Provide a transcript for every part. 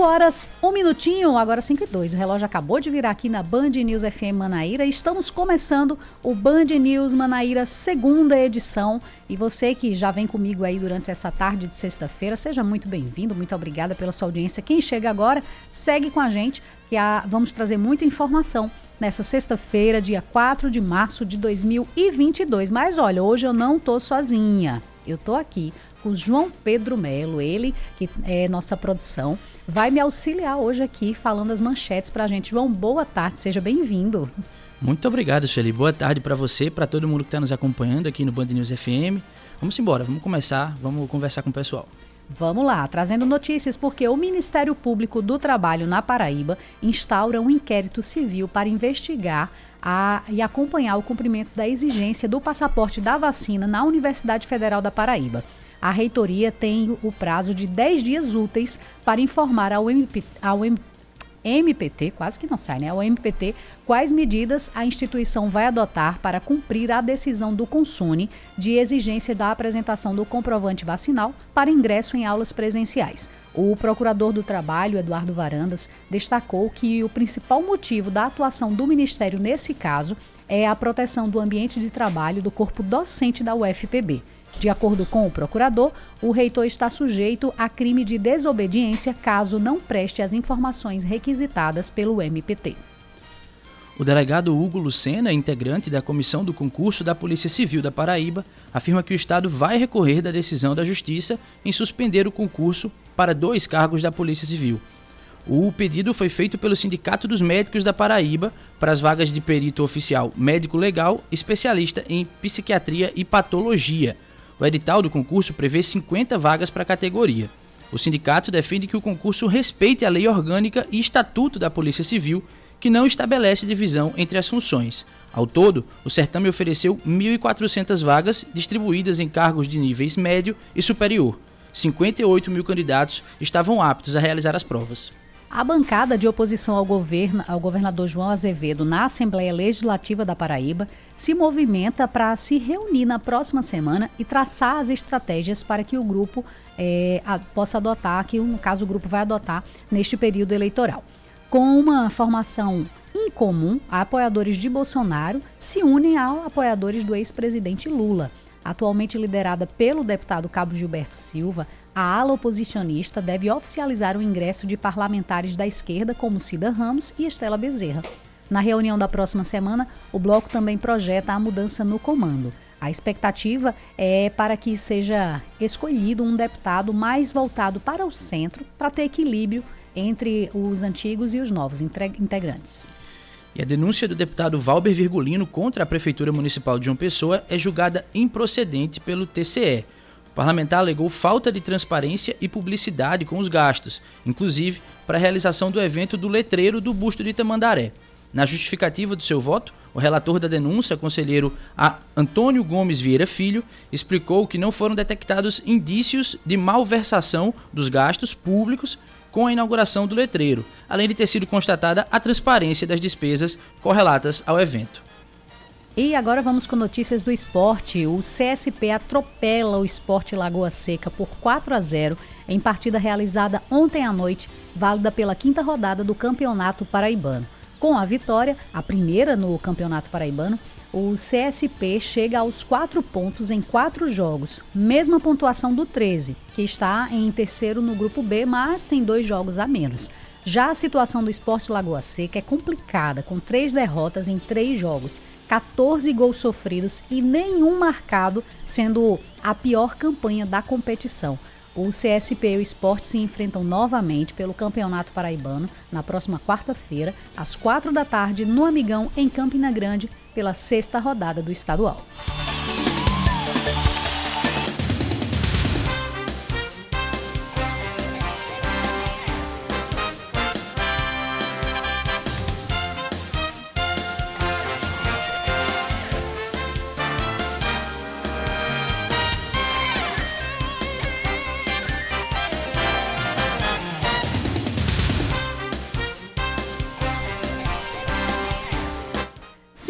5 horas, um minutinho, agora 5 e 2. O relógio acabou de virar aqui na Band News FM Manaíra. Estamos começando o Band News Manaíra, segunda edição. E você que já vem comigo aí durante essa tarde de sexta-feira, seja muito bem-vindo, muito obrigada pela sua audiência. Quem chega agora, segue com a gente, que a, vamos trazer muita informação nessa sexta-feira, dia 4 de março de 2022. Mas olha, hoje eu não tô sozinha. Eu tô aqui com o João Pedro Melo, ele que é nossa produção, vai me auxiliar hoje aqui falando as manchetes para a gente. João, boa tarde, seja bem-vindo. Muito obrigado, Shelly. Boa tarde para você, para todo mundo que está nos acompanhando aqui no Band News FM. Vamos embora, vamos começar, vamos conversar com o pessoal. Vamos lá, trazendo notícias porque o Ministério Público do Trabalho na Paraíba instaura um inquérito civil para investigar a, e acompanhar o cumprimento da exigência do passaporte da vacina na Universidade Federal da Paraíba a reitoria tem o prazo de 10 dias úteis para informar ao, MP, ao MPT, quase que não sai, né? Ao MPT, quais medidas a instituição vai adotar para cumprir a decisão do Consune de exigência da apresentação do comprovante vacinal para ingresso em aulas presenciais. O procurador do Trabalho, Eduardo Varandas, destacou que o principal motivo da atuação do Ministério nesse caso é a proteção do ambiente de trabalho do corpo docente da UFPB. De acordo com o procurador, o reitor está sujeito a crime de desobediência caso não preste as informações requisitadas pelo MPT. O delegado Hugo Lucena, integrante da comissão do concurso da Polícia Civil da Paraíba, afirma que o Estado vai recorrer da decisão da Justiça em suspender o concurso para dois cargos da Polícia Civil. O pedido foi feito pelo Sindicato dos Médicos da Paraíba para as vagas de perito oficial médico legal, especialista em psiquiatria e patologia o edital do concurso prevê 50 vagas para a categoria. O sindicato defende que o concurso respeite a lei orgânica e estatuto da Polícia Civil, que não estabelece divisão entre as funções. Ao todo, o certame ofereceu 1.400 vagas distribuídas em cargos de níveis médio e superior. 58 mil candidatos estavam aptos a realizar as provas. A bancada de oposição ao, governo, ao governador João Azevedo na Assembleia Legislativa da Paraíba se movimenta para se reunir na próxima semana e traçar as estratégias para que o grupo é, a, possa adotar, que no caso o grupo vai adotar neste período eleitoral. Com uma formação incomum, apoiadores de Bolsonaro se unem a apoiadores do ex-presidente Lula. Atualmente liderada pelo deputado Cabo Gilberto Silva, a ala oposicionista deve oficializar o ingresso de parlamentares da esquerda, como Cida Ramos e Estela Bezerra. Na reunião da próxima semana, o bloco também projeta a mudança no comando. A expectativa é para que seja escolhido um deputado mais voltado para o centro, para ter equilíbrio entre os antigos e os novos integrantes. E a denúncia do deputado Valber Virgulino contra a Prefeitura Municipal de João Pessoa é julgada improcedente pelo TCE. O parlamentar alegou falta de transparência e publicidade com os gastos, inclusive para a realização do evento do letreiro do busto de Tamandaré. Na justificativa do seu voto, o relator da denúncia, conselheiro Antônio Gomes Vieira Filho, explicou que não foram detectados indícios de malversação dos gastos públicos com a inauguração do letreiro, além de ter sido constatada a transparência das despesas correlatas ao evento. E agora vamos com notícias do esporte. O CSP atropela o Esporte Lagoa Seca por 4 a 0 em partida realizada ontem à noite, válida pela quinta rodada do Campeonato Paraibano. Com a vitória, a primeira no Campeonato Paraibano, o CSP chega aos quatro pontos em quatro jogos, mesma pontuação do 13, que está em terceiro no grupo B, mas tem dois jogos a menos. Já a situação do Esporte Lagoa Seca é complicada, com três derrotas em três jogos 14 gols sofridos e nenhum marcado, sendo a pior campanha da competição. O CSP e o Esporte se enfrentam novamente pelo Campeonato Paraibano na próxima quarta-feira, às quatro da tarde, no Amigão, em Campina Grande, pela sexta rodada do estadual.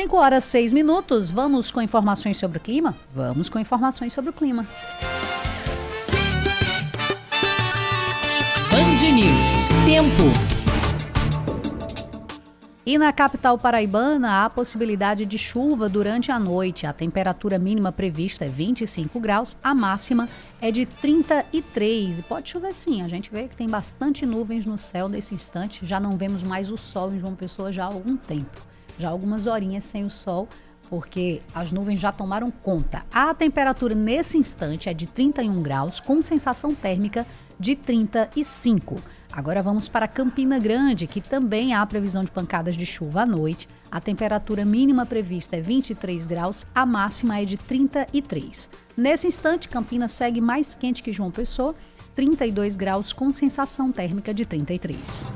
5 horas 6 minutos. Vamos com informações sobre o clima? Vamos com informações sobre o clima. Band News. Tempo. E na capital paraibana, há possibilidade de chuva durante a noite. A temperatura mínima prevista é 25 graus, a máxima é de 33. Pode chover sim, a gente vê que tem bastante nuvens no céu nesse instante. Já não vemos mais o sol em João Pessoa já há algum tempo. Já algumas horinhas sem o sol, porque as nuvens já tomaram conta. A temperatura nesse instante é de 31 graus, com sensação térmica de 35. Agora vamos para Campina Grande, que também há previsão de pancadas de chuva à noite. A temperatura mínima prevista é 23 graus, a máxima é de 33. Nesse instante, Campina segue mais quente que João Pessoa, 32 graus com sensação térmica de 33.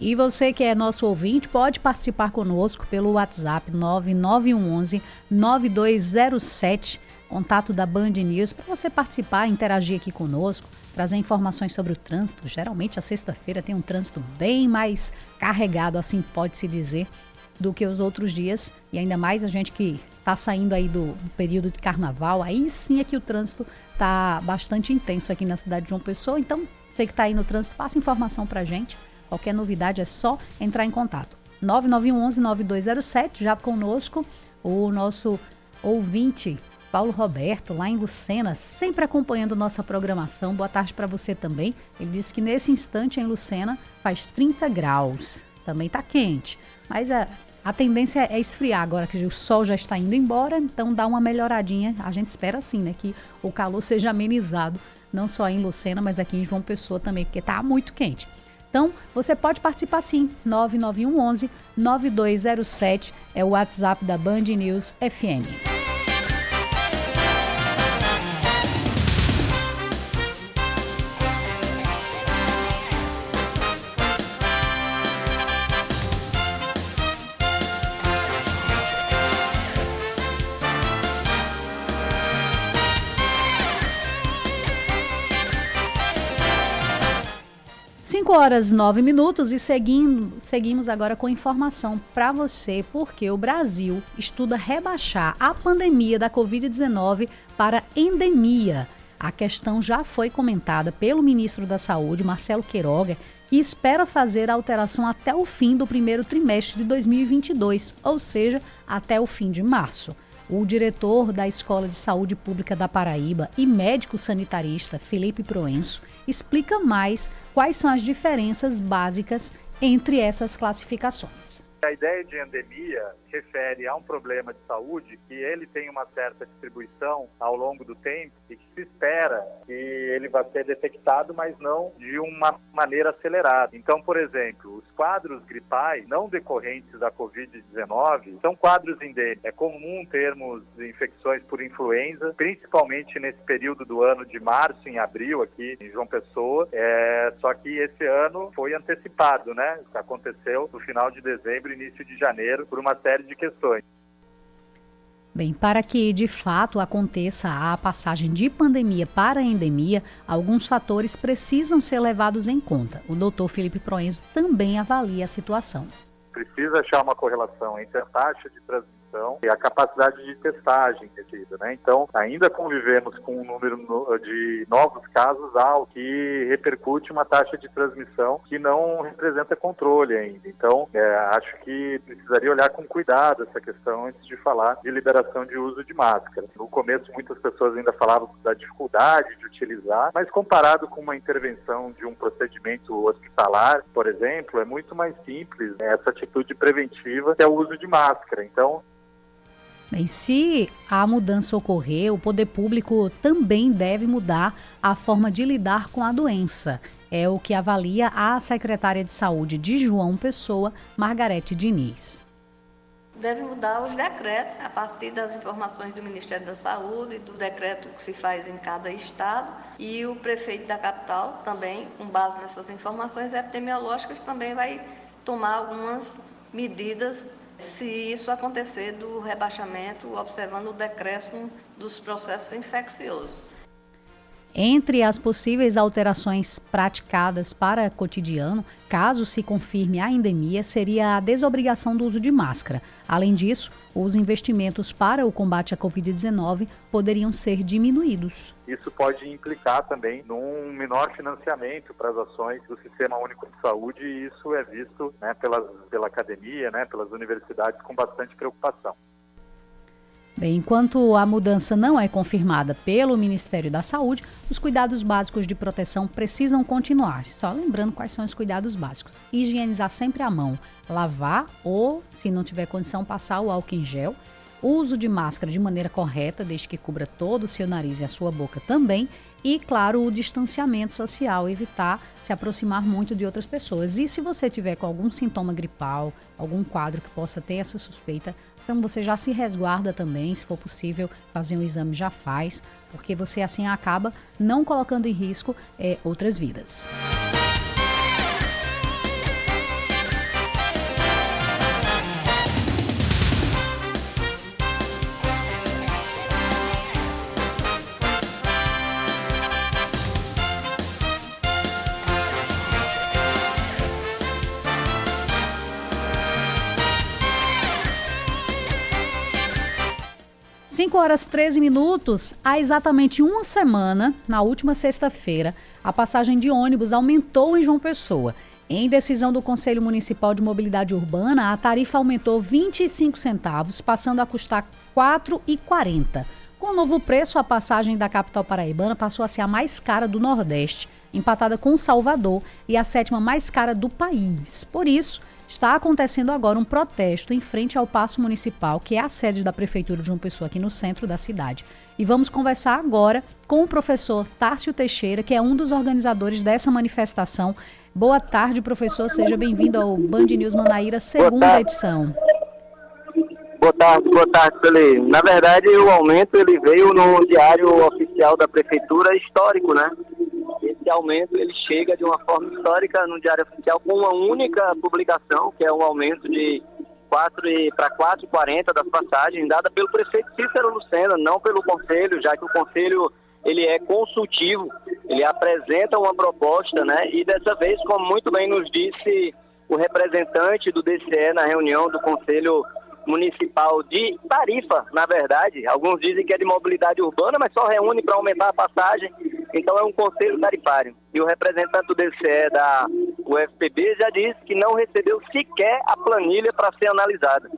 E você que é nosso ouvinte pode participar conosco pelo WhatsApp 9911 9207, contato da Band News, para você participar, interagir aqui conosco, trazer informações sobre o trânsito. Geralmente a sexta-feira tem um trânsito bem mais carregado, assim pode-se dizer, do que os outros dias. E ainda mais a gente que está saindo aí do, do, período de carnaval, aí sim é que o trânsito está bastante intenso aqui na cidade de João Pessoa. Então, você que está aí no trânsito, passa informação para a gente. Qualquer novidade é só entrar em contato. 9911-9207, já conosco o nosso ouvinte Paulo Roberto, lá em Lucena, sempre acompanhando nossa programação. Boa tarde para você também. Ele disse que nesse instante em Lucena faz 30 graus. Também está quente, mas a, a tendência é esfriar agora que o sol já está indo embora, então dá uma melhoradinha. A gente espera assim, né, que o calor seja amenizado, não só em Lucena, mas aqui em João Pessoa também, porque está muito quente. Então, você pode participar sim. 9911 9207 é o WhatsApp da Band News FM. Horas 9 minutos e seguindo, seguimos agora com informação para você, porque o Brasil estuda rebaixar a pandemia da Covid-19 para endemia. A questão já foi comentada pelo ministro da Saúde, Marcelo Queiroga, que espera fazer a alteração até o fim do primeiro trimestre de 2022, ou seja, até o fim de março. O diretor da Escola de Saúde Pública da Paraíba e médico sanitarista Felipe Proenço explica mais quais são as diferenças básicas entre essas classificações. A ideia de endemia refere a um problema de saúde que ele tem uma certa distribuição ao longo do tempo e que se espera que ele vá ser detectado, mas não de uma maneira acelerada. Então, por exemplo, os quadros gripais não decorrentes da Covid-19 são quadros endêmicos. É comum termos infecções por influenza, principalmente nesse período do ano de março em abril aqui em João Pessoa. É, só que esse ano foi antecipado, né? Aconteceu no final de dezembro início de janeiro por uma série de questões. Bem, para que de fato aconteça a passagem de pandemia para endemia, alguns fatores precisam ser levados em conta. O doutor Felipe Proenzo também avalia a situação. Precisa achar uma correlação entre a taxa de transmissão e a capacidade de testagem detida, né? Então, ainda convivemos com um número de novos casos alto que repercute uma taxa de transmissão que não representa controle ainda. Então, é, acho que precisaria olhar com cuidado essa questão antes de falar de liberação de uso de máscara. No começo, muitas pessoas ainda falavam da dificuldade de utilizar, mas comparado com uma intervenção de um procedimento hospitalar, por exemplo, é muito mais simples né, essa atitude preventiva que é o uso de máscara. Então, Bem, se a mudança ocorrer, o poder público também deve mudar a forma de lidar com a doença. É o que avalia a secretária de Saúde de João Pessoa, Margarete Diniz. Deve mudar os decretos a partir das informações do Ministério da Saúde, do decreto que se faz em cada estado, e o prefeito da capital também, com base nessas informações epidemiológicas, também vai tomar algumas medidas se isso acontecer do rebaixamento, observando o decréscimo dos processos infecciosos. Entre as possíveis alterações praticadas para cotidiano, caso se confirme a endemia, seria a desobrigação do uso de máscara. Além disso, os investimentos para o combate à Covid-19 poderiam ser diminuídos. Isso pode implicar também num menor financiamento para as ações do Sistema Único de Saúde e isso é visto né, pela, pela academia, né, pelas universidades com bastante preocupação. Bem, enquanto a mudança não é confirmada pelo Ministério da Saúde, os cuidados básicos de proteção precisam continuar. Só lembrando quais são os cuidados básicos: higienizar sempre a mão, lavar ou, se não tiver condição, passar o álcool em gel. Uso de máscara de maneira correta, desde que cubra todo o seu nariz e a sua boca também. E, claro, o distanciamento social, evitar se aproximar muito de outras pessoas. E se você tiver com algum sintoma gripal, algum quadro que possa ter essa suspeita, então você já se resguarda também, se for possível fazer um exame já faz, porque você assim acaba não colocando em risco é, outras vidas. 5 horas 13 minutos, há exatamente uma semana, na última sexta-feira, a passagem de ônibus aumentou em João Pessoa. Em decisão do Conselho Municipal de Mobilidade Urbana, a tarifa aumentou 25 centavos, passando a custar R$ 4,40. Com o novo preço, a passagem da capital paraibana passou a ser a mais cara do Nordeste, empatada com Salvador, e a sétima mais cara do país. Por isso, Está acontecendo agora um protesto em frente ao Paço Municipal, que é a sede da Prefeitura de João Pessoa, aqui no centro da cidade. E vamos conversar agora com o professor Tárcio Teixeira, que é um dos organizadores dessa manifestação. Boa tarde, professor. Seja bem-vindo ao Band News Manaíra, segunda edição. Boa tarde, boa tarde, Felipe. Na verdade, o aumento ele veio no diário oficial da prefeitura histórico, né? Esse aumento ele chega de uma forma histórica no Diário Oficial com uma única publicação, que é um aumento de 4 para 4,40 das passagens, dada pelo prefeito Cícero Lucena, não pelo conselho, já que o conselho ele é consultivo, ele apresenta uma proposta, né? E dessa vez, como muito bem nos disse o representante do DCE na reunião do conselho municipal de tarifa, na verdade. Alguns dizem que é de mobilidade urbana, mas só reúne para aumentar a passagem. Então é um conselho tarifário. E o representante do DCE da UFPB já disse que não recebeu sequer a planilha para ser analisada.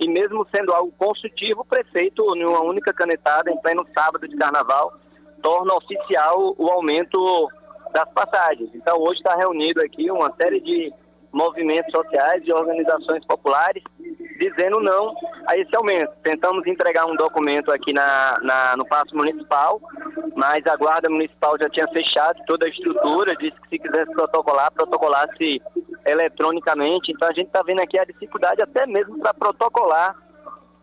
E mesmo sendo algo consultivo, o prefeito, em uma única canetada, em pleno sábado de carnaval, torna oficial o aumento das passagens. Então hoje está reunido aqui uma série de movimentos sociais e organizações populares dizendo não a esse aumento. Tentamos entregar um documento aqui na, na, no Paço Municipal, mas a Guarda Municipal já tinha fechado toda a estrutura, disse que se quisesse protocolar, protocolasse eletronicamente. Então a gente está vendo aqui a dificuldade até mesmo para protocolar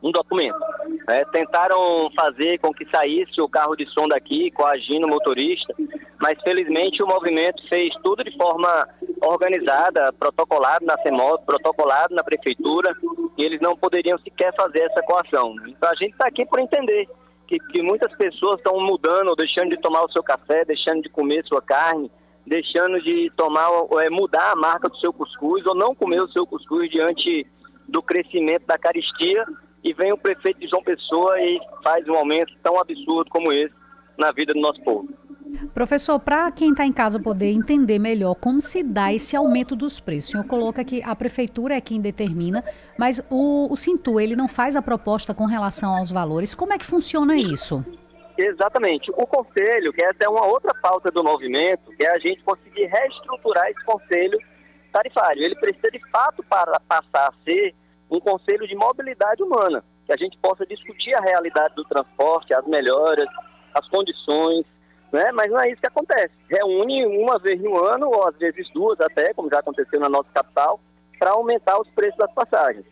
um documento. É, tentaram fazer com que saísse o carro de som daqui, coagindo o motorista, mas felizmente o movimento fez tudo de forma organizada, protocolado na CEMOS, protocolado na prefeitura, e eles não poderiam sequer fazer essa coação. Então a gente está aqui por entender que, que muitas pessoas estão mudando, deixando de tomar o seu café, deixando de comer sua carne, deixando de tomar, é, mudar a marca do seu cuscuz ou não comer o seu cuscuz diante do crescimento da caristia e vem o prefeito de João Pessoa e faz um aumento tão absurdo como esse na vida do nosso povo. Professor, para quem está em casa poder entender melhor como se dá esse aumento dos preços, o senhor coloca que a prefeitura é quem determina, mas o, o Cintu, ele não faz a proposta com relação aos valores. Como é que funciona isso? Exatamente. O conselho, que essa é uma outra pauta do movimento, que é a gente conseguir reestruturar esse conselho tarifário. Ele precisa de fato para passar a ser um conselho de mobilidade humana, que a gente possa discutir a realidade do transporte, as melhoras, as condições, né? Mas não é isso que acontece. Reúne uma vez no ano, ou às vezes duas até, como já aconteceu na nossa capital, para aumentar os preços das passagens.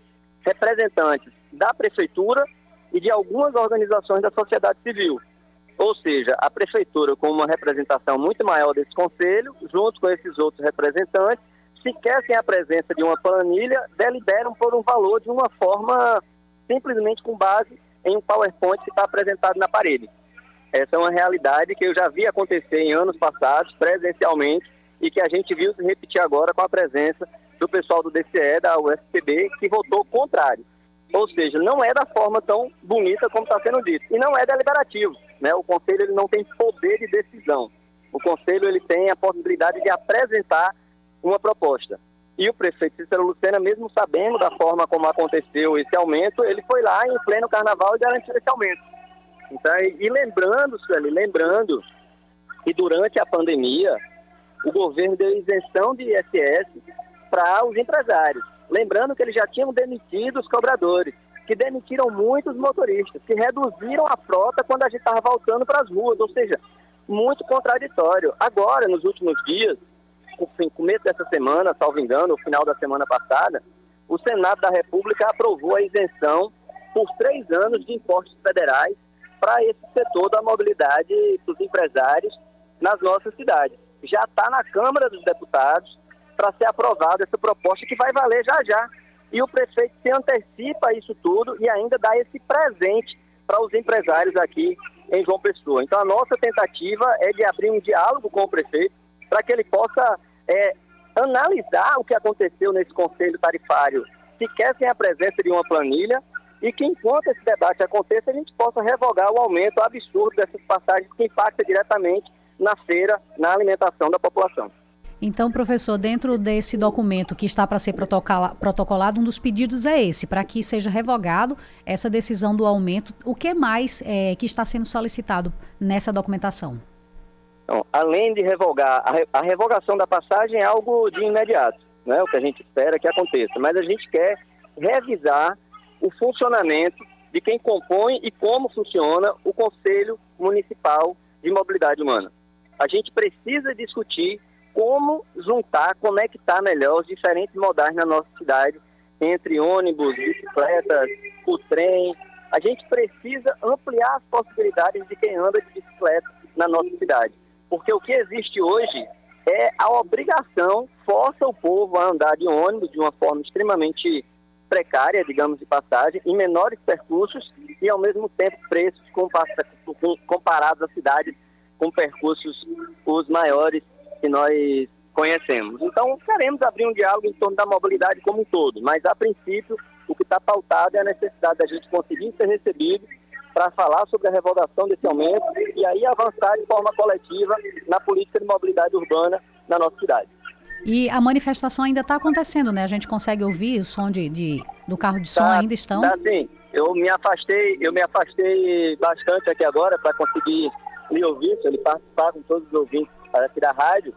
Representantes da prefeitura e de algumas organizações da sociedade civil. Ou seja, a prefeitura com uma representação muito maior desse conselho, junto com esses outros representantes, sequer sem a presença de uma planilha, deliberam por um valor de uma forma simplesmente com base em um PowerPoint que está apresentado na parede. Essa é uma realidade que eu já vi acontecer em anos passados, presencialmente, e que a gente viu se repetir agora com a presença do pessoal do DCE, da UFPB, que votou contrário. Ou seja, não é da forma tão bonita como está sendo dito. E não é deliberativo. Né? O Conselho ele não tem poder de decisão. O Conselho ele tem a possibilidade de apresentar uma proposta. E o prefeito Cícero Lucena, mesmo sabendo da forma como aconteceu esse aumento, ele foi lá em pleno carnaval e garantiu esse aumento. Então, e lembrando, Sueli, lembrando que durante a pandemia, o governo deu isenção de ISS para os empresários. Lembrando que eles já tinham demitido os cobradores, que demitiram muitos motoristas, que reduziram a frota quando a gente estava voltando para as ruas, ou seja, muito contraditório. Agora, nos últimos dias, começo dessa semana, salvo engano, no final da semana passada, o Senado da República aprovou a isenção por três anos de impostos federais para esse setor da mobilidade dos empresários nas nossas cidades. Já está na Câmara dos Deputados para ser aprovada essa proposta que vai valer já já. E o prefeito se antecipa isso tudo e ainda dá esse presente para os empresários aqui em João Pessoa. Então a nossa tentativa é de abrir um diálogo com o prefeito para que ele possa é, analisar o que aconteceu nesse conselho tarifário, sequer sem a presença de uma planilha, e que enquanto esse debate aconteça, a gente possa revogar o aumento absurdo dessas passagens que impacta diretamente na feira, na alimentação da população. Então, professor, dentro desse documento que está para ser protocolado, um dos pedidos é esse, para que seja revogado essa decisão do aumento. O que mais é, que está sendo solicitado nessa documentação? Então, além de revogar, a, revogação da passagem é algo de imediato, né? o que a gente espera que aconteça, mas a gente quer revisar o funcionamento de quem compõe e como funciona o Conselho Municipal de Mobilidade Humana. A gente precisa discutir como juntar, conectar melhor os diferentes modais na nossa cidade, entre ônibus, bicicletas, o trem. A gente precisa ampliar as possibilidades de quem anda de bicicleta na nossa cidade. Porque o que existe hoje é a obrigação, força o povo a andar de ônibus de uma forma extremamente precária, digamos de passagem, em menores percursos e ao mesmo tempo preços comparados a cidades com percursos os maiores que nós conhecemos. Então, queremos abrir um diálogo em torno da mobilidade como um todo, mas a princípio o que está pautado é a necessidade da gente conseguir ser recebido para falar sobre a revogação desse aumento e aí avançar de forma coletiva na política de mobilidade urbana na nossa cidade. E a manifestação ainda está acontecendo, né? A gente consegue ouvir o som de, de do carro de som, tá, ainda estão? Tá sim. Eu me afastei, eu me afastei bastante aqui agora para conseguir me ouvir, ele participar com todos os ouvintes aqui da rádio.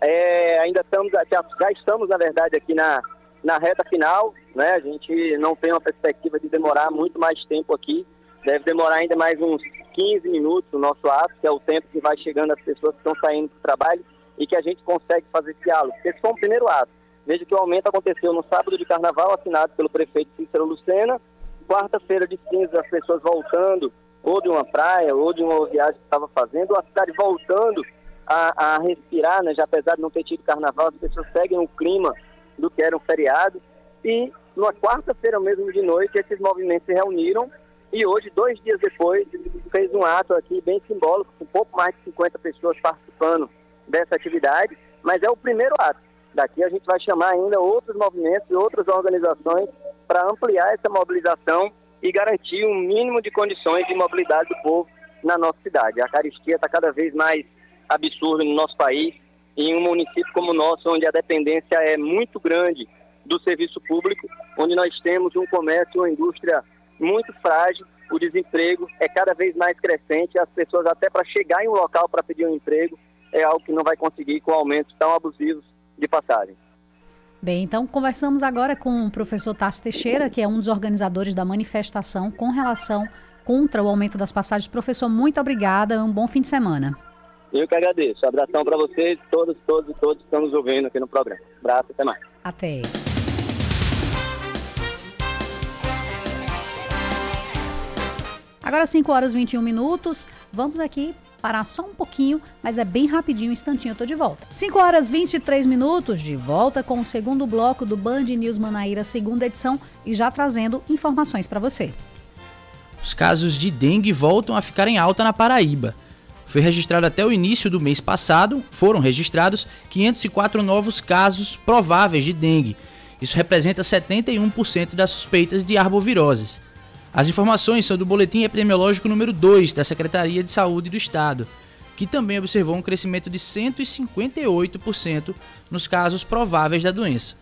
É, ainda estamos, já, já estamos, na verdade, aqui na, na reta final, né? A gente não tem uma perspectiva de demorar muito mais tempo aqui. Deve demorar ainda mais uns 15 minutos o nosso ato, que é o tempo que vai chegando as pessoas que estão saindo do trabalho e que a gente consegue fazer esse diálogo. Esse foi o primeiro ato. Veja que o aumento aconteceu no sábado de carnaval, assinado pelo prefeito Cícero Lucena. Quarta-feira de cinza, as pessoas voltando, ou de uma praia, ou de uma viagem que estava fazendo, a cidade voltando a, a respirar, né? já apesar de não ter tido carnaval, as pessoas seguem o clima do que era um feriado. E numa quarta-feira mesmo de noite, esses movimentos se reuniram e hoje, dois dias depois, fez um ato aqui bem simbólico, com pouco mais de 50 pessoas participando dessa atividade, mas é o primeiro ato. Daqui a gente vai chamar ainda outros movimentos e outras organizações para ampliar essa mobilização e garantir um mínimo de condições de mobilidade do povo na nossa cidade. A caristia está cada vez mais absurda no nosso país, em um município como o nosso, onde a dependência é muito grande do serviço público, onde nós temos um comércio, uma indústria muito frágil, o desemprego é cada vez mais crescente, as pessoas até para chegar em um local para pedir um emprego é algo que não vai conseguir com aumentos tão abusivos de passagem. Bem, então conversamos agora com o professor Tassi Teixeira, que é um dos organizadores da manifestação com relação contra o aumento das passagens. Professor, muito obrigada, um bom fim de semana. Eu que agradeço. Abração para vocês, todos, todos e todos que estão nos ouvindo aqui no programa. Abraço, até mais. Até. Agora 5 horas e 21 minutos. Vamos aqui parar só um pouquinho, mas é bem rapidinho, um instantinho eu tô de volta. 5 horas 23 minutos, de volta com o segundo bloco do Band News Manaíra, segunda edição, e já trazendo informações para você. Os casos de dengue voltam a ficar em alta na Paraíba. Foi registrado até o início do mês passado, foram registrados 504 novos casos prováveis de dengue. Isso representa 71% das suspeitas de arboviroses. As informações são do Boletim Epidemiológico número 2 da Secretaria de Saúde do Estado, que também observou um crescimento de 158% nos casos prováveis da doença,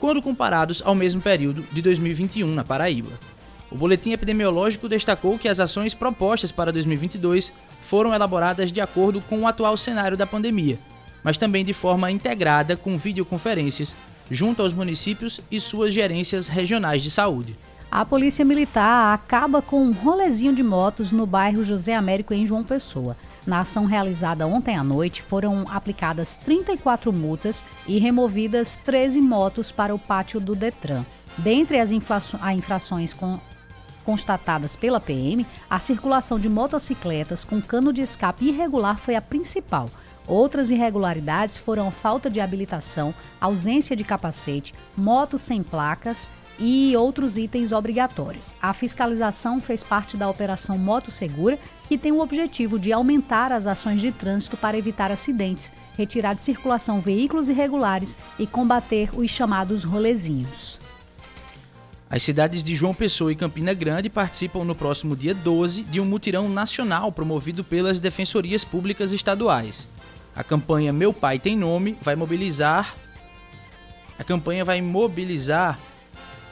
quando comparados ao mesmo período de 2021 na Paraíba. O boletim epidemiológico destacou que as ações propostas para 2022 foram elaboradas de acordo com o atual cenário da pandemia, mas também de forma integrada com videoconferências junto aos municípios e suas gerências regionais de saúde a Polícia Militar acaba com um rolezinho de motos no bairro José Américo, em João Pessoa. Na ação realizada ontem à noite, foram aplicadas 34 multas e removidas 13 motos para o pátio do Detran. Dentre as infrações com, constatadas pela PM, a circulação de motocicletas com cano de escape irregular foi a principal. Outras irregularidades foram falta de habilitação, ausência de capacete, motos sem placas e outros itens obrigatórios. A fiscalização fez parte da Operação Moto Segura, que tem o objetivo de aumentar as ações de trânsito para evitar acidentes, retirar de circulação veículos irregulares e combater os chamados rolezinhos. As cidades de João Pessoa e Campina Grande participam no próximo dia 12 de um mutirão nacional promovido pelas defensorias públicas estaduais. A campanha Meu Pai Tem Nome vai mobilizar a campanha vai mobilizar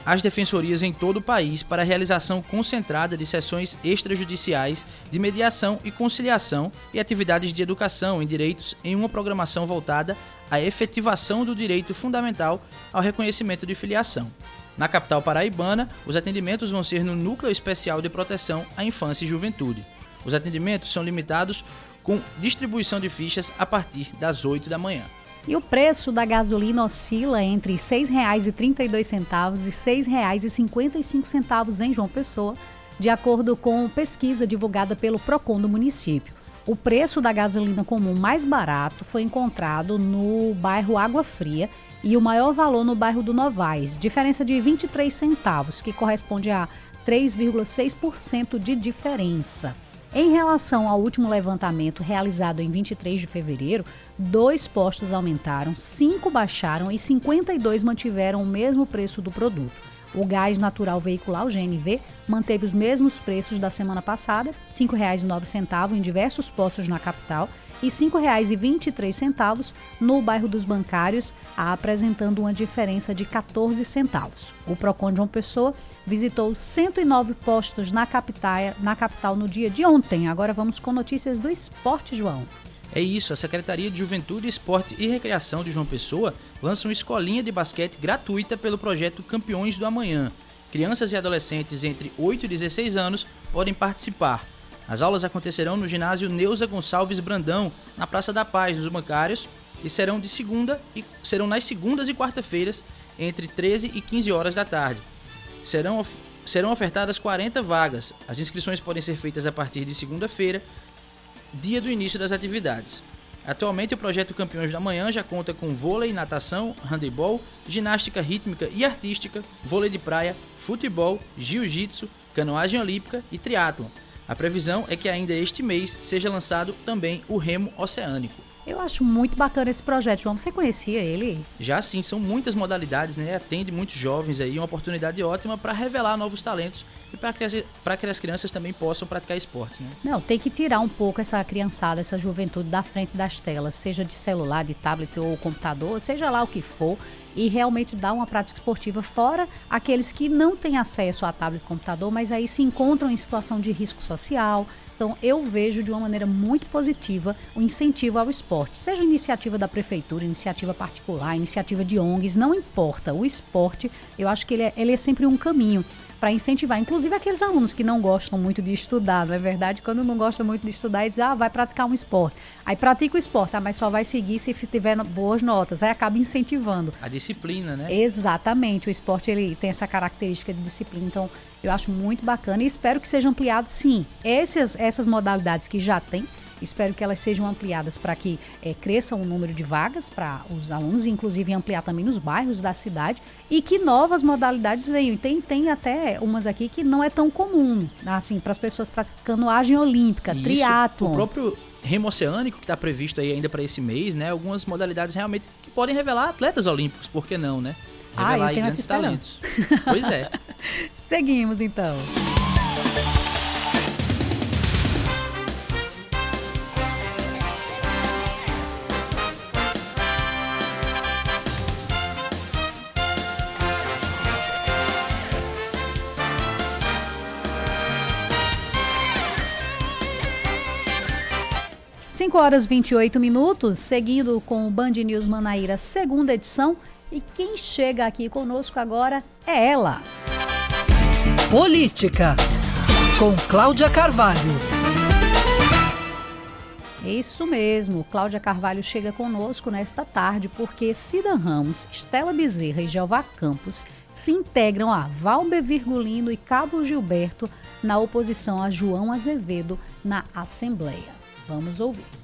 as defensorias em todo o país para a realização concentrada de sessões extrajudiciais de mediação e conciliação e atividades de educação em direitos em uma programação voltada à efetivação do direito fundamental ao reconhecimento de filiação. Na capital paraibana, os atendimentos vão ser no Núcleo Especial de Proteção à Infância e Juventude. Os atendimentos são limitados com distribuição de fichas a partir das 8 da manhã. E o preço da gasolina oscila entre R$ 6,32 e R$ 6,55 em João Pessoa, de acordo com pesquisa divulgada pelo Procon do município. O preço da gasolina comum mais barato foi encontrado no bairro Água Fria e o maior valor no bairro do Novais, diferença de 23 centavos, que corresponde a 3,6% de diferença. Em relação ao último levantamento realizado em 23 de fevereiro, dois postos aumentaram, cinco baixaram e 52 mantiveram o mesmo preço do produto. O gás natural veicular, o GNV, manteve os mesmos preços da semana passada, R$ 5,09 em diversos postos na capital e R$ 5,23 no bairro dos Bancários, apresentando uma diferença de 14 centavos. O Procon João Pessoa visitou 109 postos na capital, na capital no dia de ontem. Agora vamos com notícias do esporte, João. É isso, a Secretaria de Juventude, Esporte e Recreação de João Pessoa lança uma escolinha de basquete gratuita pelo projeto Campeões do Amanhã. Crianças e adolescentes entre 8 e 16 anos podem participar. As aulas acontecerão no ginásio Neuza Gonçalves Brandão, na Praça da Paz, nos Bancários, e serão de segunda e serão nas segundas e quarta-feiras entre 13 e 15 horas da tarde. Serão, serão ofertadas 40 vagas. As inscrições podem ser feitas a partir de segunda-feira, dia do início das atividades. Atualmente, o projeto Campeões da Manhã já conta com vôlei, natação, handebol, ginástica rítmica e artística, vôlei de praia, futebol, jiu-jitsu, canoagem olímpica e triatlon. A previsão é que ainda este mês seja lançado também o remo oceânico. Eu acho muito bacana esse projeto, João. Você conhecia ele? Já sim, são muitas modalidades, né? Atende muitos jovens aí, uma oportunidade ótima para revelar novos talentos e para que, que as crianças também possam praticar esportes, né? Não, tem que tirar um pouco essa criançada, essa juventude da frente das telas, seja de celular, de tablet ou computador, seja lá o que for, e realmente dar uma prática esportiva fora aqueles que não têm acesso a tablet e computador, mas aí se encontram em situação de risco social, então, eu vejo de uma maneira muito positiva o incentivo ao esporte, seja iniciativa da prefeitura, iniciativa particular, iniciativa de ONGs, não importa. O esporte, eu acho que ele é, ele é sempre um caminho para incentivar, inclusive aqueles alunos que não gostam muito de estudar, não é verdade? Quando não gosta muito de estudar, eles ah, vai praticar um esporte. Aí pratica o esporte, ah, mas só vai seguir se tiver boas notas. Aí acaba incentivando. A disciplina, né? Exatamente. O esporte ele tem essa característica de disciplina, então eu acho muito bacana e espero que seja ampliado sim. Essas, essas modalidades que já tem, Espero que elas sejam ampliadas para que é, cresça o número de vagas para os alunos, inclusive ampliar também nos bairros da cidade e que novas modalidades venham. Tem, tem até umas aqui que não é tão comum, assim, para as pessoas para canoagem olímpica, Isso, triatlon. O próprio remo oceânico que está previsto aí ainda para esse mês, né? Algumas modalidades realmente que podem revelar atletas olímpicos, por que não, né? Revelar ah, eu tenho grandes talentos. pois é. Seguimos então. 5 horas 28 minutos, seguindo com o Band News Manaíra, segunda edição. E quem chega aqui conosco agora é ela. Política, com Cláudia Carvalho. Isso mesmo, Cláudia Carvalho chega conosco nesta tarde porque Cida Ramos, Estela Bezerra e Jeová Campos se integram a Valber Virgulino e Cabo Gilberto na oposição a João Azevedo na Assembleia. Vamos ouvir.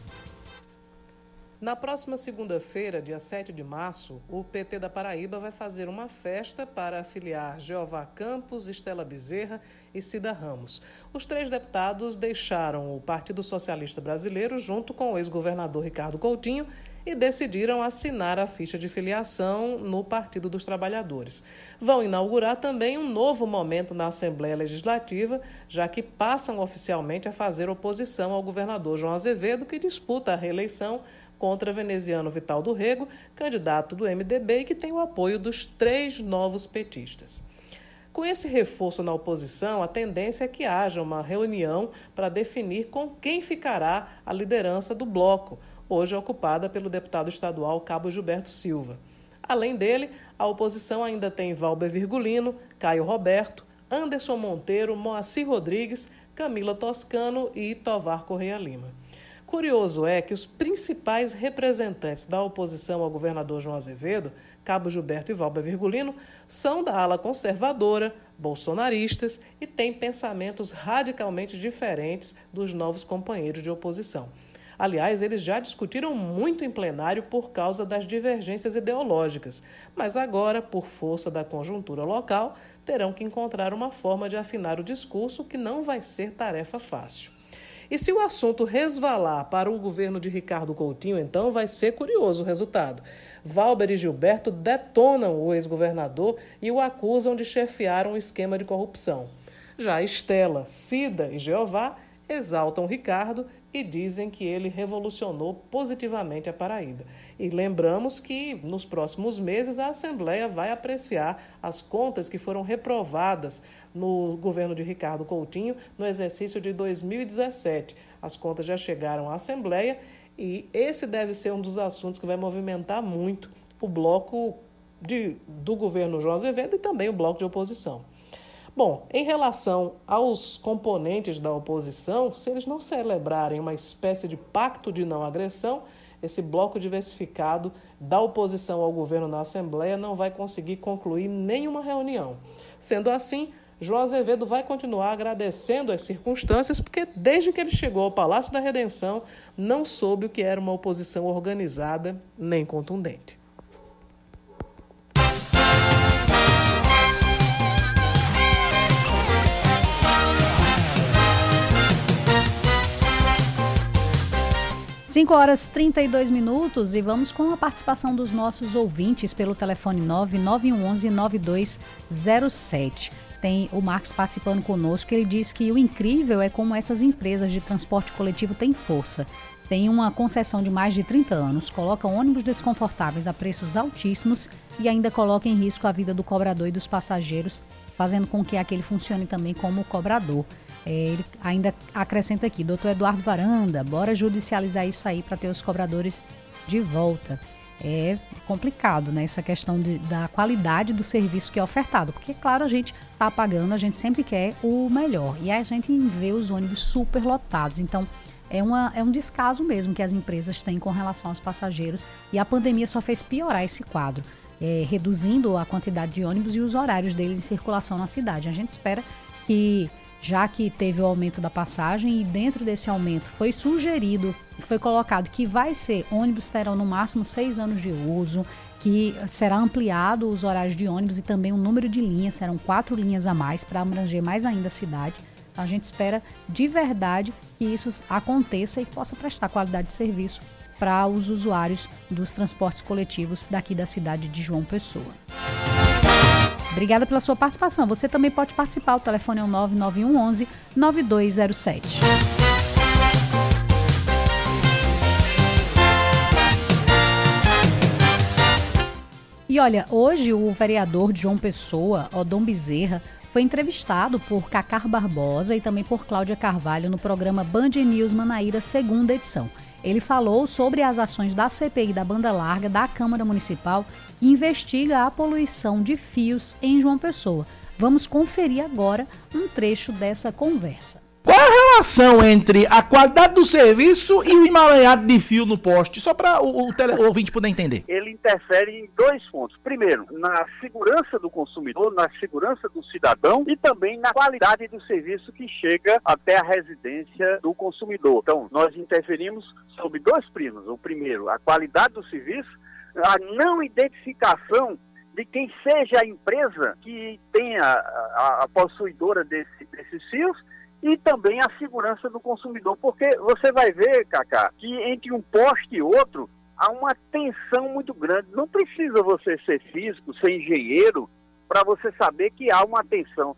Na próxima segunda-feira, dia 7 de março, o PT da Paraíba vai fazer uma festa para afiliar Jeová Campos, Estela Bezerra e Cida Ramos. Os três deputados deixaram o Partido Socialista Brasileiro junto com o ex-governador Ricardo Coutinho e decidiram assinar a ficha de filiação no Partido dos Trabalhadores. Vão inaugurar também um novo momento na Assembleia Legislativa, já que passam oficialmente a fazer oposição ao governador João Azevedo, que disputa a reeleição contra veneziano Vital do Rego, candidato do MDB e que tem o apoio dos três novos petistas. Com esse reforço na oposição, a tendência é que haja uma reunião para definir com quem ficará a liderança do bloco, hoje ocupada pelo deputado estadual Cabo Gilberto Silva. Além dele, a oposição ainda tem Valber Virgulino, Caio Roberto, Anderson Monteiro, Moacir Rodrigues, Camila Toscano e Tovar Correia Lima. Curioso é que os principais representantes da oposição ao governador João Azevedo, Cabo Gilberto e Valber Virgulino, são da ala conservadora, bolsonaristas e têm pensamentos radicalmente diferentes dos novos companheiros de oposição. Aliás, eles já discutiram muito em plenário por causa das divergências ideológicas, mas agora, por força da conjuntura local, terão que encontrar uma forma de afinar o discurso que não vai ser tarefa fácil. E se o assunto resvalar para o governo de Ricardo Coutinho, então vai ser curioso o resultado. Valber e Gilberto detonam o ex-governador e o acusam de chefiar um esquema de corrupção. Já Estela, Cida e Jeová exaltam Ricardo e dizem que ele revolucionou positivamente a Paraíba. E lembramos que nos próximos meses a Assembleia vai apreciar as contas que foram reprovadas no governo de Ricardo Coutinho no exercício de 2017. As contas já chegaram à Assembleia e esse deve ser um dos assuntos que vai movimentar muito o bloco de, do governo João Azevedo e também o bloco de oposição. Bom, em relação aos componentes da oposição, se eles não celebrarem uma espécie de pacto de não agressão, esse bloco diversificado da oposição ao governo na Assembleia não vai conseguir concluir nenhuma reunião. Sendo assim, João Azevedo vai continuar agradecendo as circunstâncias, porque desde que ele chegou ao Palácio da Redenção, não soube o que era uma oposição organizada nem contundente. 5 horas 32 minutos e vamos com a participação dos nossos ouvintes pelo telefone 9911 9207. Tem o Marcos participando conosco, ele diz que o incrível é como essas empresas de transporte coletivo têm força. Tem uma concessão de mais de 30 anos, colocam ônibus desconfortáveis a preços altíssimos e ainda coloca em risco a vida do cobrador e dos passageiros, fazendo com que aquele funcione também como cobrador. É, ele ainda acrescenta aqui, doutor Eduardo Varanda, bora judicializar isso aí para ter os cobradores de volta. é complicado, né? Essa questão de, da qualidade do serviço que é ofertado. Porque, claro, a gente está pagando, a gente sempre quer o melhor. E a gente vê os ônibus super lotados. Então, é, uma, é um descaso mesmo que as empresas têm com relação aos passageiros. E a pandemia só fez piorar esse quadro. É, reduzindo a quantidade de ônibus e os horários deles em circulação na cidade. A gente espera que já que teve o aumento da passagem e dentro desse aumento foi sugerido, foi colocado que vai ser ônibus terão no máximo seis anos de uso, que será ampliado os horários de ônibus e também o número de linhas, serão quatro linhas a mais para abranger mais ainda a cidade. A gente espera de verdade que isso aconteça e possa prestar qualidade de serviço para os usuários dos transportes coletivos daqui da cidade de João Pessoa. Obrigada pela sua participação. Você também pode participar. O telefone é o 99111 9207. E olha, hoje o vereador João Pessoa, Odom Bezerra, foi entrevistado por Cacar Barbosa e também por Cláudia Carvalho no programa Band News Manaíra, segunda edição. Ele falou sobre as ações da CPI da banda larga da Câmara Municipal que investiga a poluição de fios em João Pessoa. Vamos conferir agora um trecho dessa conversa. Qual a relação entre a qualidade do serviço e o emaranhado de fio no poste? Só para o, o, o, ouvinte poder entender. Ele interfere em dois pontos. Primeiro, na segurança do consumidor, na segurança do cidadão e também na qualidade do serviço que chega até a residência do consumidor. Então, nós interferimos sobre dois primos. O primeiro, a qualidade do serviço, a não identificação de quem seja a empresa que tenha a, a possuidora desse, desses fios e também a segurança do consumidor, porque você vai ver, Cacá, que entre um poste e outro há uma tensão muito grande. Não precisa você ser físico, ser engenheiro, para você saber que há uma tensão.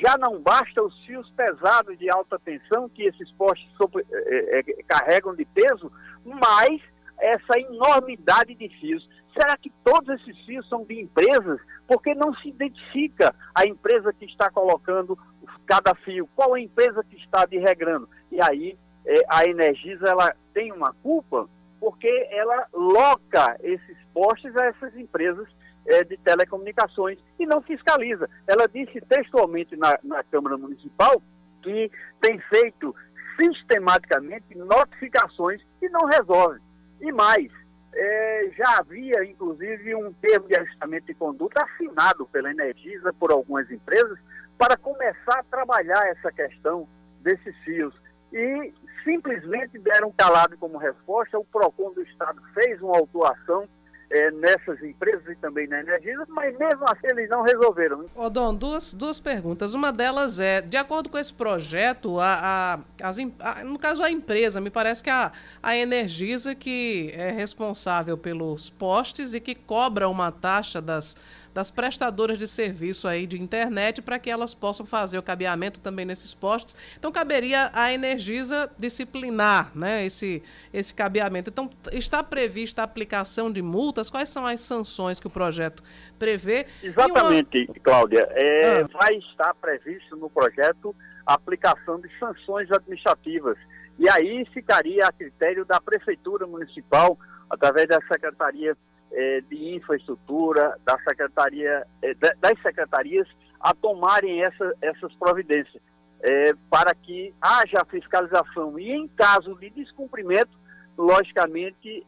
Já não basta os fios pesados de alta tensão que esses postes sobre, é, é, carregam de peso, mas essa enormidade de fios. Será que todos esses fios são de empresas? Porque não se identifica a empresa que está colocando cada fio, qual a empresa que está desregrando. E aí é, a Energisa ela tem uma culpa porque ela loca esses postes a essas empresas é, de telecomunicações e não fiscaliza. Ela disse textualmente na, na Câmara Municipal que tem feito sistematicamente notificações e não resolve. E mais, é, já havia inclusive um termo de ajustamento de conduta assinado pela Energisa por algumas empresas para começar a trabalhar essa questão desses fios. E simplesmente deram calado como resposta, o PROCON do Estado fez uma autuação é, nessas empresas e também na Energisa, mas mesmo assim eles não resolveram. Ô, Dom, duas, duas perguntas. Uma delas é, de acordo com esse projeto, a, a, as, a, no caso a empresa, me parece que a, a Energisa que é responsável pelos postes e que cobra uma taxa das das prestadoras de serviço aí de internet para que elas possam fazer o cabeamento também nesses postes. Então caberia a Energisa disciplinar, né, esse esse cabeamento. Então está prevista a aplicação de multas? Quais são as sanções que o projeto prevê? Exatamente, uma... Cláudia. É, ah. Vai estar previsto no projeto a aplicação de sanções administrativas. E aí ficaria a critério da Prefeitura Municipal, através da Secretaria é, de infraestrutura, da secretaria, é, das secretarias a tomarem essa, essas providências, é, para que haja fiscalização e, em caso de descumprimento, logicamente,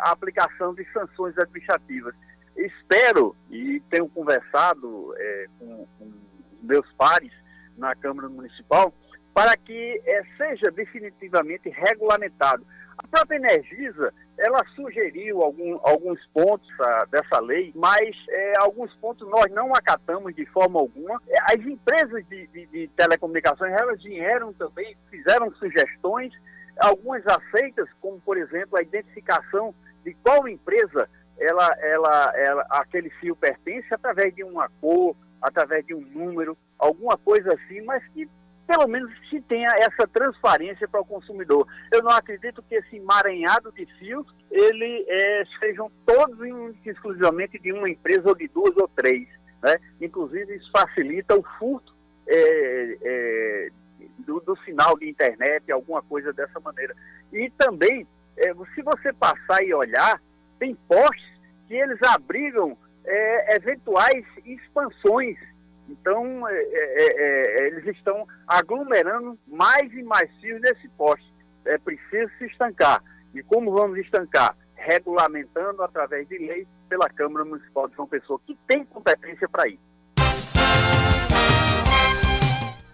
a aplicação de sanções administrativas. Espero, e tenho conversado com, com meus pares na Câmara Municipal, para que é, seja definitivamente regulamentado. A própria Energisa, ela sugeriu algum, alguns pontos uh, dessa lei, mas é, alguns pontos nós não acatamos de forma alguma. É, as empresas de, de, de telecomunicações, elas vieram também, fizeram sugestões, algumas aceitas, como, por exemplo, a identificação de qual empresa ela, ela, ela, aquele fio pertence através de uma cor, através de um número, alguma coisa assim, mas que pelo menos se tenha essa transparência para o consumidor. Eu não acredito que esse emaranhado de fios, ele é, sejam todos exclusivamente de uma empresa ou de duas ou três. Né? Inclusive, isso facilita o furto é, é, do, do, sinal de internet, alguma coisa dessa maneira. E também, se você passar e olhar, tem postes que eles abrigam eventuais expansões. Então, é, é, é, eles estão aglomerando mais e mais fios nesse poste. É preciso se estancar. E como vamos estancar? Regulamentando através de lei pela Câmara Municipal de João Pessoa, que tem competência para isso.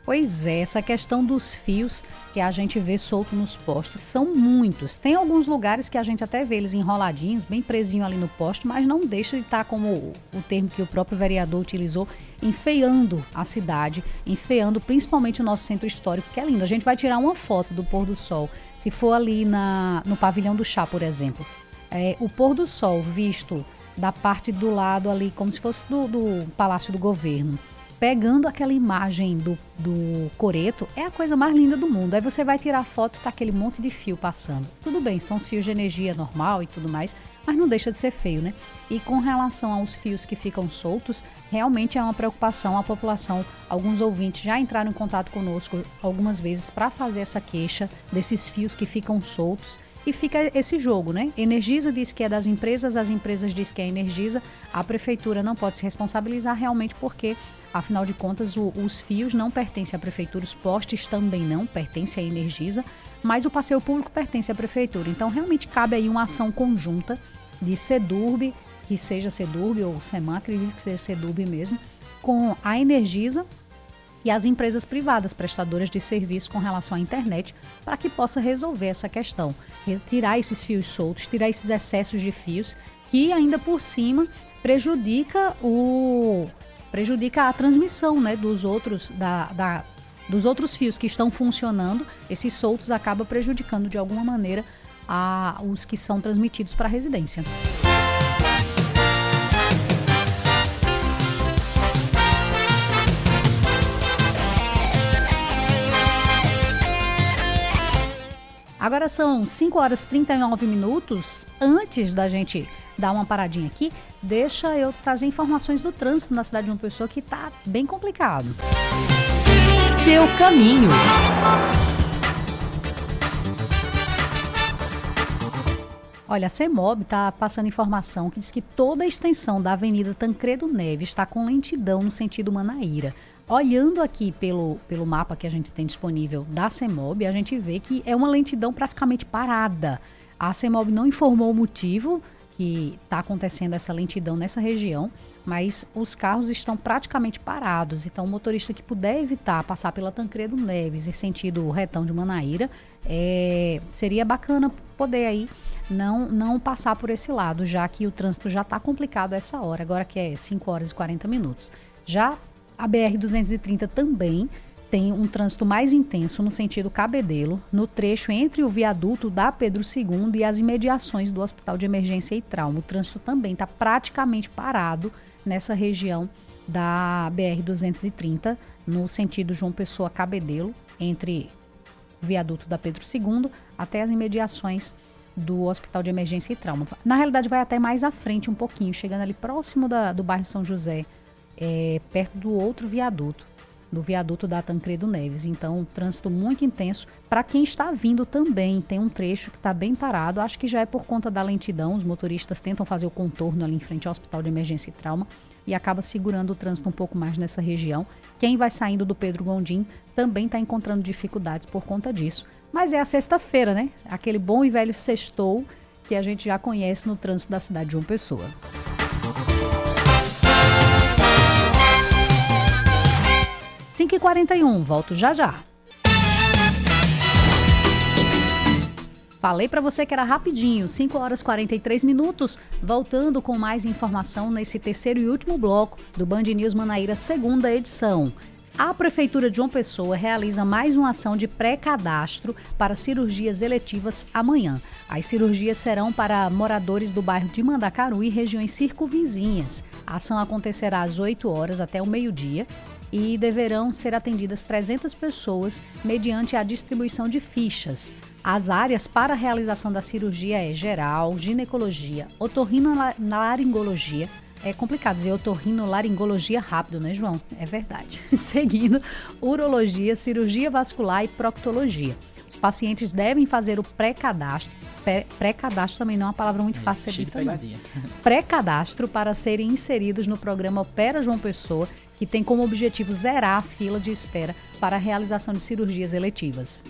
Pois é, essa questão dos fios que a gente vê solto nos postes são muitos. Tem alguns lugares que a gente até vê eles enroladinhos, bem presinho ali no poste, mas não deixa de estar, como o termo que o próprio vereador utilizou, enfeiando a cidade, enfeiando principalmente o nosso centro histórico, que é lindo. A gente vai tirar uma foto do pôr do sol. Se for ali na, no pavilhão do chá, por exemplo, é, o pôr do sol visto da parte do lado ali, como se fosse do, do Palácio do Governo pegando aquela imagem do, do coreto, é a coisa mais linda do mundo. Aí você vai tirar foto, tá aquele monte de fio passando. Tudo bem, são os fios de energia normal e tudo mais, mas não deixa de ser feio, né? E com relação aos fios que ficam soltos, realmente é uma preocupação a população. Alguns ouvintes já entraram em contato conosco algumas vezes para fazer essa queixa desses fios que ficam soltos. E fica esse jogo, né? Energisa diz que é das empresas, as empresas diz que é Energisa, a prefeitura não pode se responsabilizar realmente porque Afinal de contas, o, os fios não pertencem à prefeitura, os postes também não pertencem à Energisa, mas o passeio público pertence à prefeitura. Então, realmente cabe aí uma ação conjunta de SEDURB, que seja SEDURB ou SEMAN, acredito que seja SEDURB mesmo, com a Energisa e as empresas privadas prestadoras de serviço com relação à internet para que possa resolver essa questão, tirar esses fios soltos, tirar esses excessos de fios que ainda por cima prejudica o prejudica a transmissão né, dos outros da, da, dos outros fios que estão funcionando, esses soltos acaba prejudicando de alguma maneira a, os que são transmitidos para a residência. Agora são 5 horas e 39 minutos. Antes da gente dar uma paradinha aqui, deixa eu trazer informações do trânsito na cidade de uma pessoa que está bem complicado. Seu caminho. Olha, a CEMOB está passando informação que diz que toda a extensão da Avenida Tancredo Neves está com lentidão no sentido Manaíra. Olhando aqui pelo, pelo mapa que a gente tem disponível da CEMOB, a gente vê que é uma lentidão praticamente parada. A CEMOB não informou o motivo, que está acontecendo essa lentidão nessa região, mas os carros estão praticamente parados. Então, o motorista que puder evitar passar pela Tancredo Neves em sentido retão de Manaíra, é, seria bacana poder aí não, não passar por esse lado, já que o trânsito já está complicado essa hora, agora que é 5 horas e 40 minutos. Já a BR-230 também tem um trânsito mais intenso no sentido Cabedelo, no trecho entre o viaduto da Pedro II e as imediações do Hospital de Emergência e Trauma. O trânsito também está praticamente parado nessa região da BR-230, no sentido João Pessoa Cabedelo, entre o viaduto da Pedro II até as imediações do Hospital de Emergência e Trauma. Na realidade, vai até mais à frente um pouquinho, chegando ali próximo da, do bairro São José, é, perto do outro viaduto do viaduto da Tancredo Neves. Então, um trânsito muito intenso. Para quem está vindo também, tem um trecho que está bem parado. Acho que já é por conta da lentidão. Os motoristas tentam fazer o contorno ali em frente ao Hospital de Emergência e Trauma e acaba segurando o trânsito um pouco mais nessa região. Quem vai saindo do Pedro Gondim também está encontrando dificuldades por conta disso. Mas é a sexta-feira, né? Aquele bom e velho sextou que a gente já conhece no trânsito da cidade de João Pessoa. 5h41, volto já já. Falei para você que era rapidinho, 5 horas 43 minutos, voltando com mais informação nesse terceiro e último bloco do Band News Manaíra, segunda edição. A Prefeitura de João Pessoa realiza mais uma ação de pré-cadastro para cirurgias eletivas amanhã. As cirurgias serão para moradores do bairro de Mandacaru e regiões circunvizinhas. A ação acontecerá às 8 horas até o meio-dia e deverão ser atendidas 300 pessoas mediante a distribuição de fichas. As áreas para a realização da cirurgia é geral, ginecologia, otorrinolaringologia. É complicado dizer otorrinolaringologia rápido, né, João? É verdade. Seguindo, urologia, cirurgia vascular e proctologia. Pacientes devem fazer o pré-cadastro. Pré-cadastro também não é uma palavra muito fácil de pegadinha. Pré-cadastro para serem inseridos no programa Opera João Pessoa, que tem como objetivo zerar a fila de espera para a realização de cirurgias eletivas.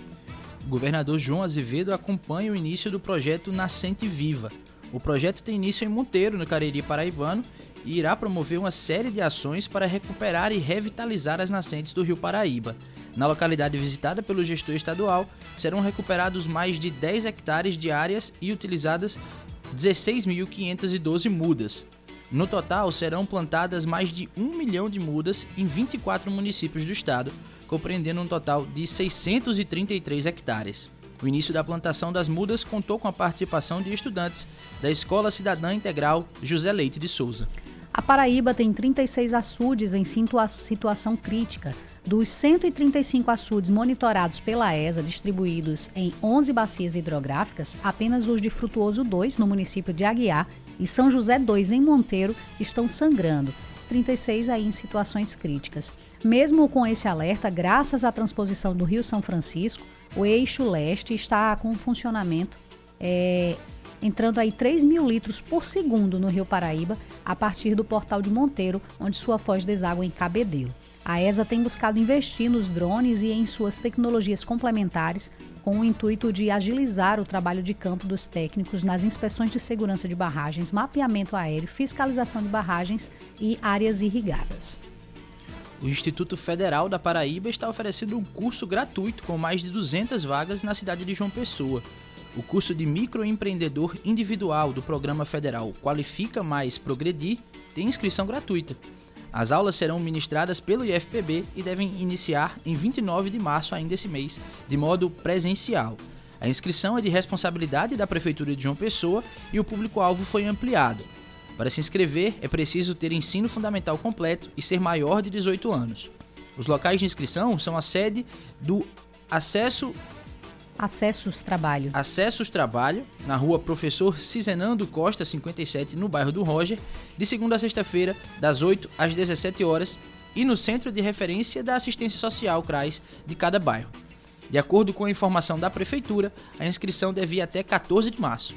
O governador João Azevedo acompanha o início do projeto Nascente Viva. O projeto tem início em Monteiro, no Cariri Paraibano, e irá promover uma série de ações para recuperar e revitalizar as nascentes do Rio Paraíba. Na localidade visitada pelo gestor estadual, serão recuperados mais de 10 hectares de áreas e utilizadas 16.512 mudas. No total, serão plantadas mais de 1 milhão de mudas em 24 municípios do estado, compreendendo um total de 633 hectares. O início da plantação das mudas contou com a participação de estudantes da Escola Cidadã Integral José Leite de Souza. A Paraíba tem 36 açudes em situa situação crítica. Dos 135 açudes monitorados pela ESA, distribuídos em 11 bacias hidrográficas, apenas os de Frutuoso 2, no município de Aguiar, e São José 2, em Monteiro, estão sangrando. 36 aí em situações críticas. Mesmo com esse alerta, graças à transposição do Rio São Francisco, o eixo leste está com funcionamento é, entrando aí 3 mil litros por segundo no Rio Paraíba, a partir do portal de Monteiro, onde sua foz deságua em Cabedelo. A ESA tem buscado investir nos drones e em suas tecnologias complementares, com o intuito de agilizar o trabalho de campo dos técnicos nas inspeções de segurança de barragens, mapeamento aéreo, fiscalização de barragens e áreas irrigadas. O Instituto Federal da Paraíba está oferecendo um curso gratuito com mais de 200 vagas na cidade de João Pessoa. O curso de microempreendedor individual do programa federal Qualifica Mais Progredir tem inscrição gratuita. As aulas serão ministradas pelo IFPB e devem iniciar em 29 de março ainda esse mês, de modo presencial. A inscrição é de responsabilidade da Prefeitura de João Pessoa e o público-alvo foi ampliado. Para se inscrever, é preciso ter ensino fundamental completo e ser maior de 18 anos. Os locais de inscrição são a sede do Acesso Acessos Trabalho. Acessos Trabalho, na rua Professor Cizenando Costa, 57, no bairro do Roger, de segunda a sexta-feira, das 8 às 17 horas, e no Centro de Referência da Assistência Social CRAS de cada bairro. De acordo com a informação da Prefeitura, a inscrição deve ir até 14 de março.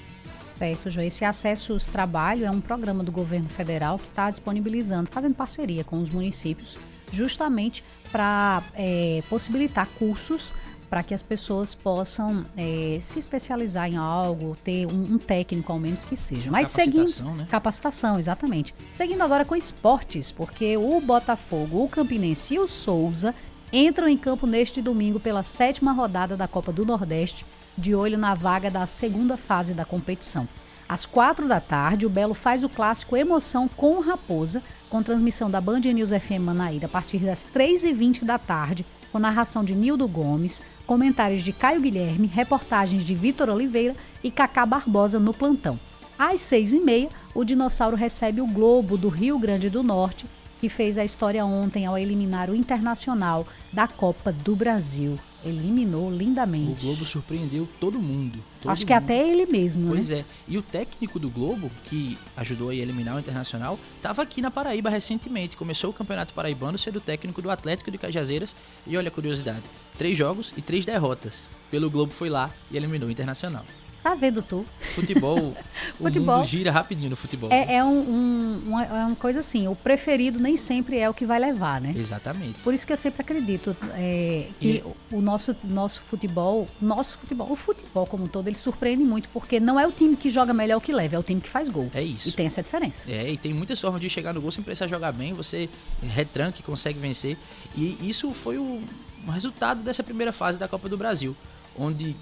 Certo, João. Esse Acessos Trabalho é um programa do governo federal que está disponibilizando, fazendo parceria com os municípios, justamente para é, possibilitar cursos para que as pessoas possam é, se especializar em algo, ter um, um, técnico ao menos que seja. Mas capacitação, seguindo né? capacitação, exatamente. Seguindo agora com esportes, porque o Botafogo, o Campinense e o Souza entram em campo neste domingo pela sétima rodada da Copa do Nordeste, de olho na vaga da segunda fase da competição. Às quatro da tarde, o Belo faz o clássico Emoção com Raposa, com transmissão da Band News FM Manaíra a partir das 3h20 da tarde, com narração de Nildo Gomes, comentários de Caio Guilherme, reportagens de Vitor Oliveira e Cacá Barbosa no plantão. Às seis e meia, o Dinossauro recebe o Globo do Rio Grande do Norte, que fez a história ontem ao eliminar o Internacional da Copa do Brasil. Eliminou lindamente. O Globo surpreendeu todo mundo. Todo Acho que mundo. até ele mesmo. Né? Pois né? é. E o técnico do Globo, que ajudou a eliminar o Internacional, estava aqui na Paraíba recentemente. Começou o Campeonato Paraibano sendo técnico do Atlético de Cajazeiras. E olha a curiosidade: três jogos e três derrotas. Pelo Globo foi lá e eliminou o Internacional. Tá vendo tu? Futebol, o futebol. mundo gira rapidinho no futebol. É, é um, um, uma, é uma coisa assim, o preferido nem sempre é o que vai levar, né? Exatamente. Por isso que eu sempre acredito é, que e... o nosso, nosso futebol, nosso futebol, o futebol como um todo, ele surpreende muito, porque não é o time que joga melhor que leva, é o time que faz gol. É isso. E tem essa diferença. É, e tem muitas formas de chegar no gol sem precisar jogar bem, você retranca e consegue vencer. E isso foi o, o resultado dessa primeira fase da Copa do Brasil, onde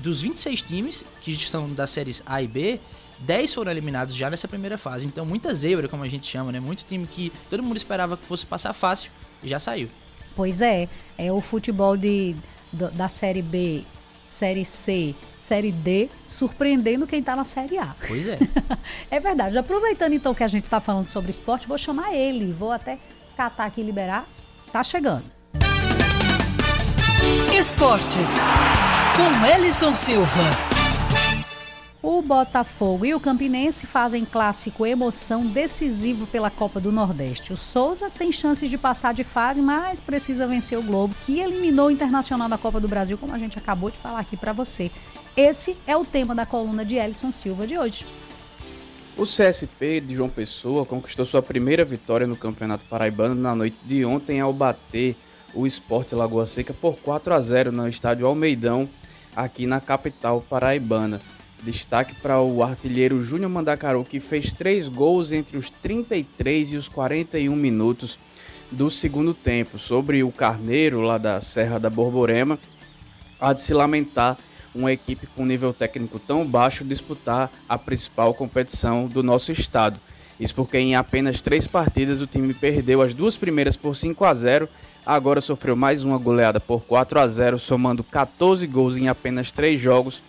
dos 26 times que são das séries A e B, 10 foram eliminados já nessa primeira fase. Então, muita zebra, como a gente chama, né? Muito time que todo mundo esperava que fosse passar fácil e já saiu. Pois é, é o futebol de, da série B, série C, série D, surpreendendo quem tá na série A. Pois é. é verdade. Aproveitando então que a gente tá falando sobre esporte, vou chamar ele, vou até catar aqui e liberar. Tá chegando. Esportes, com Ellison Silva. O Botafogo e o Campinense fazem clássico emoção decisivo pela Copa do Nordeste. O Souza tem chances de passar de fase, mas precisa vencer o Globo, que eliminou o Internacional da Copa do Brasil, como a gente acabou de falar aqui para você. Esse é o tema da coluna de Elison Silva de hoje. O CSP de João Pessoa conquistou sua primeira vitória no Campeonato Paraibano na noite de ontem ao bater o Esporte Lagoa Seca por 4 a 0 no estádio Almeidão, aqui na capital paraibana. Destaque para o artilheiro Júnior Mandacaru, que fez três gols entre os 33 e os 41 minutos do segundo tempo. Sobre o Carneiro, lá da Serra da Borborema, há de se lamentar uma equipe com nível técnico tão baixo disputar a principal competição do nosso estado. Isso porque em apenas três partidas o time perdeu as duas primeiras por 5 a 0, agora sofreu mais uma goleada por 4 a 0, somando 14 gols em apenas três jogos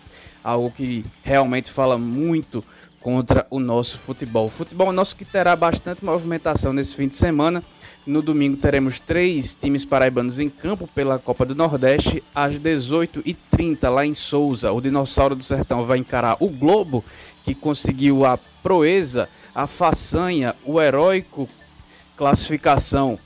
algo que realmente fala muito contra o nosso futebol. Futebol nosso que terá bastante movimentação nesse fim de semana. No domingo teremos três times paraibanos em campo pela Copa do Nordeste às 18h30 lá em Souza. O Dinossauro do Sertão vai encarar o Globo, que conseguiu a proeza, a façanha, o heróico classificação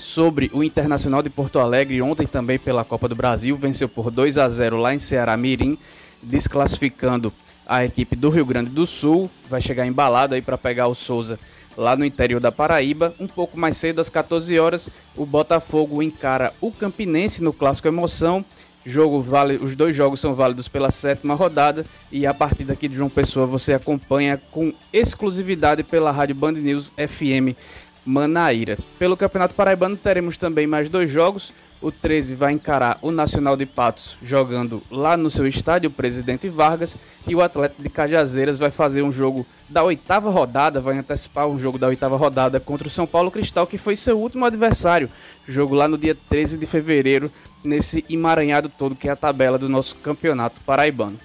sobre o Internacional de Porto Alegre ontem também pela Copa do Brasil, venceu por 2 a 0 lá em Ceará Mirim desclassificando a equipe do Rio Grande do Sul. Vai chegar embalado aí para pegar o Souza lá no interior da Paraíba. Um pouco mais cedo, às 14 horas, o Botafogo encara o Campinense no Clássico Emoção. Jogo vale, os dois jogos são válidos pela sétima rodada e a partir daqui de João Pessoa você acompanha com exclusividade pela Rádio Band News FM Manaíra. Pelo Campeonato Paraibano teremos também mais dois jogos. O 13 vai encarar o Nacional de Patos jogando lá no seu estádio, Presidente Vargas, e o Atlético de Cajazeiras vai fazer um jogo da oitava rodada, vai antecipar um jogo da oitava rodada contra o São Paulo Cristal, que foi seu último adversário. Jogo lá no dia 13 de fevereiro, nesse emaranhado todo que é a tabela do nosso campeonato paraibano.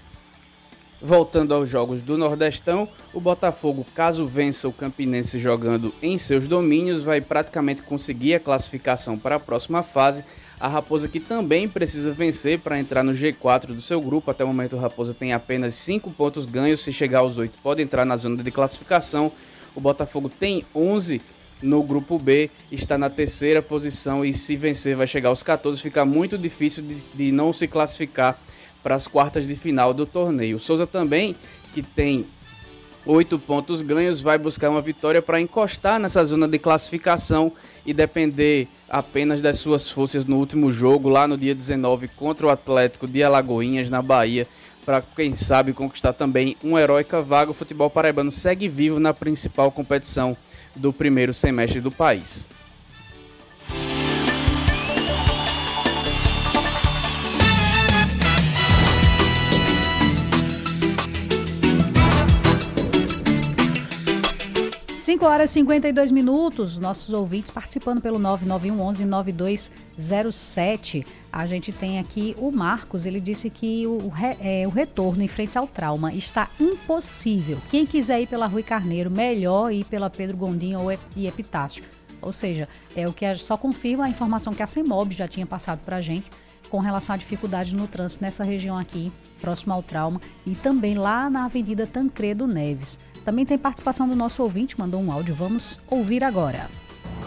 Voltando aos jogos do Nordestão, o Botafogo, caso vença o Campinense jogando em seus domínios, vai praticamente conseguir a classificação para a próxima fase. A Raposa que também precisa vencer para entrar no G4 do seu grupo. Até o momento, a Raposa tem apenas 5 pontos ganhos. Se chegar aos 8, pode entrar na zona de classificação. O Botafogo tem 11 no grupo B, está na terceira posição e se vencer vai chegar aos 14. Fica muito difícil de, de não se classificar para as quartas de final do torneio. O Souza também, que tem oito pontos ganhos, vai buscar uma vitória para encostar nessa zona de classificação e depender apenas das suas forças no último jogo, lá no dia 19, contra o Atlético de Alagoinhas, na Bahia, para quem sabe conquistar também um heróica vaga. O futebol paraibano segue vivo na principal competição do primeiro semestre do país. 5 horas e 52 minutos, nossos ouvintes participando pelo 9911 9207. A gente tem aqui o Marcos, ele disse que o, re, é, o retorno em frente ao trauma está impossível. Quem quiser ir pela Rui Carneiro, melhor ir pela Pedro Gondim ou e Epitácio. Ou seja, é o que só confirma a informação que a CEMOB já tinha passado para a gente com relação à dificuldade no trânsito nessa região aqui, próximo ao trauma, e também lá na Avenida Tancredo Neves. Também tem participação do nosso ouvinte, mandou um áudio. Vamos ouvir agora.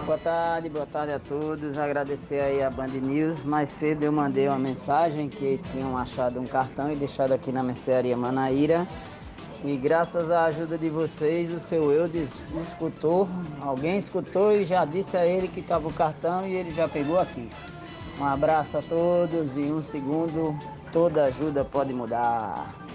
Boa tarde, boa tarde a todos. Agradecer aí a Band News. Mais cedo eu mandei uma mensagem que tinham achado um cartão e deixado aqui na mercearia Manaíra. E graças à ajuda de vocês, o seu Eudes escutou, alguém escutou e já disse a ele que estava o cartão e ele já pegou aqui. Um abraço a todos e um segundo, toda ajuda pode mudar.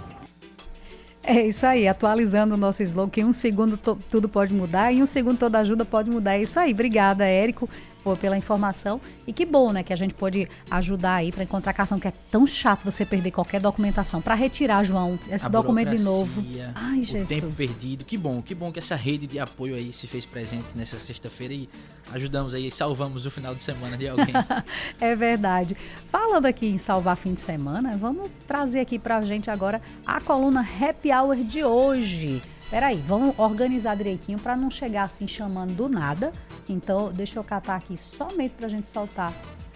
É isso aí, atualizando o nosso slogan, que em um segundo tudo pode mudar, e um segundo toda ajuda pode mudar. É isso aí. Obrigada, Érico por, pela informação. E que bom, né, que a gente pode ajudar aí para encontrar cartão, que é tão chato você perder qualquer documentação. Para retirar, João, esse a documento de novo. Ai, Jesus. O tempo perdido. Que bom, que bom que essa rede de apoio aí se fez presente nessa sexta-feira e ajudamos aí, salvamos o final de semana de alguém. é verdade. Falando aqui em salvar fim de semana, vamos trazer aqui pra gente agora a coluna Happy Hour de hoje. Peraí, vamos organizar direitinho para não chegar assim chamando do nada. Então, deixa eu catar aqui somente para a gente soltar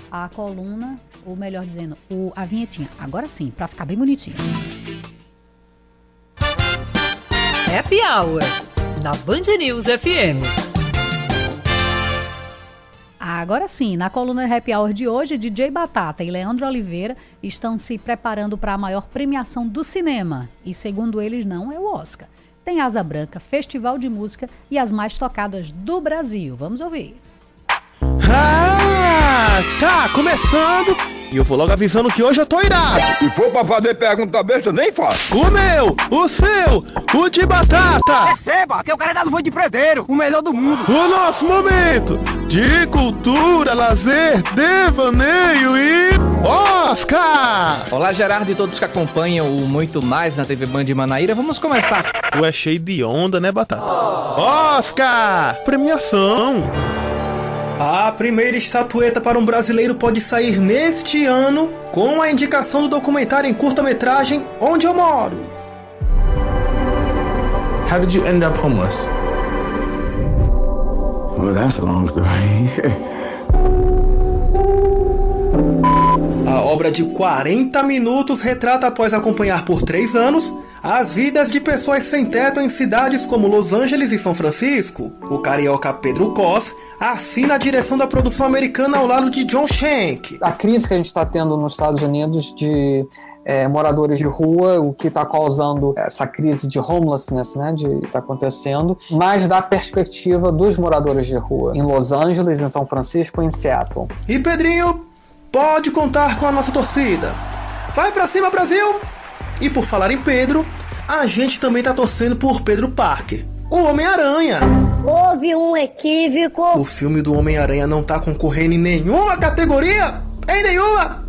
a coluna, ou melhor dizendo, o, a vinhetinha. Agora sim, para ficar bem bonitinho. Happy Hour, na Band News FM. Agora sim, na coluna Happy Hour de hoje, DJ Batata e Leandro Oliveira estão se preparando para a maior premiação do cinema. E segundo eles, não é o Oscar. Tem Asa Branca, Festival de Música e as mais tocadas do Brasil. Vamos ouvir. Ah, tá começando e eu vou logo avisando que hoje eu tô irado. Se for pra fazer pergunta besta, nem faço. O meu, o seu, o de batata. Receba, que o cara é dado foi de predeiro, o melhor do mundo. O nosso momento de cultura, lazer, devaneio e Oscar. Olá, Gerardo e todos que acompanham o Muito Mais na TV Band de Manaíra. Vamos começar. Tu é cheio de onda, né, Batata? Oscar! Premiação! A primeira estatueta para um brasileiro pode sair neste ano com a indicação do documentário em curta-metragem Onde Eu Moro. How did you end up homeless? Well, that's a long story. A obra de 40 minutos retrata após acompanhar por três anos as vidas de pessoas sem teto em cidades como Los Angeles e São Francisco. O carioca Pedro Cos assina a direção da produção americana ao lado de John Shank. A crise que a gente está tendo nos Estados Unidos de é, moradores de rua, o que está causando essa crise de homelessness, né, de está acontecendo, mas da perspectiva dos moradores de rua em Los Angeles, em São Francisco em Seattle. E Pedrinho pode contar com a nossa torcida. Vai para cima, Brasil! E por falar em Pedro, a gente também tá torcendo por Pedro Parker, o Homem-Aranha. Houve um equívoco. O filme do Homem-Aranha não tá concorrendo em nenhuma categoria? Em nenhuma!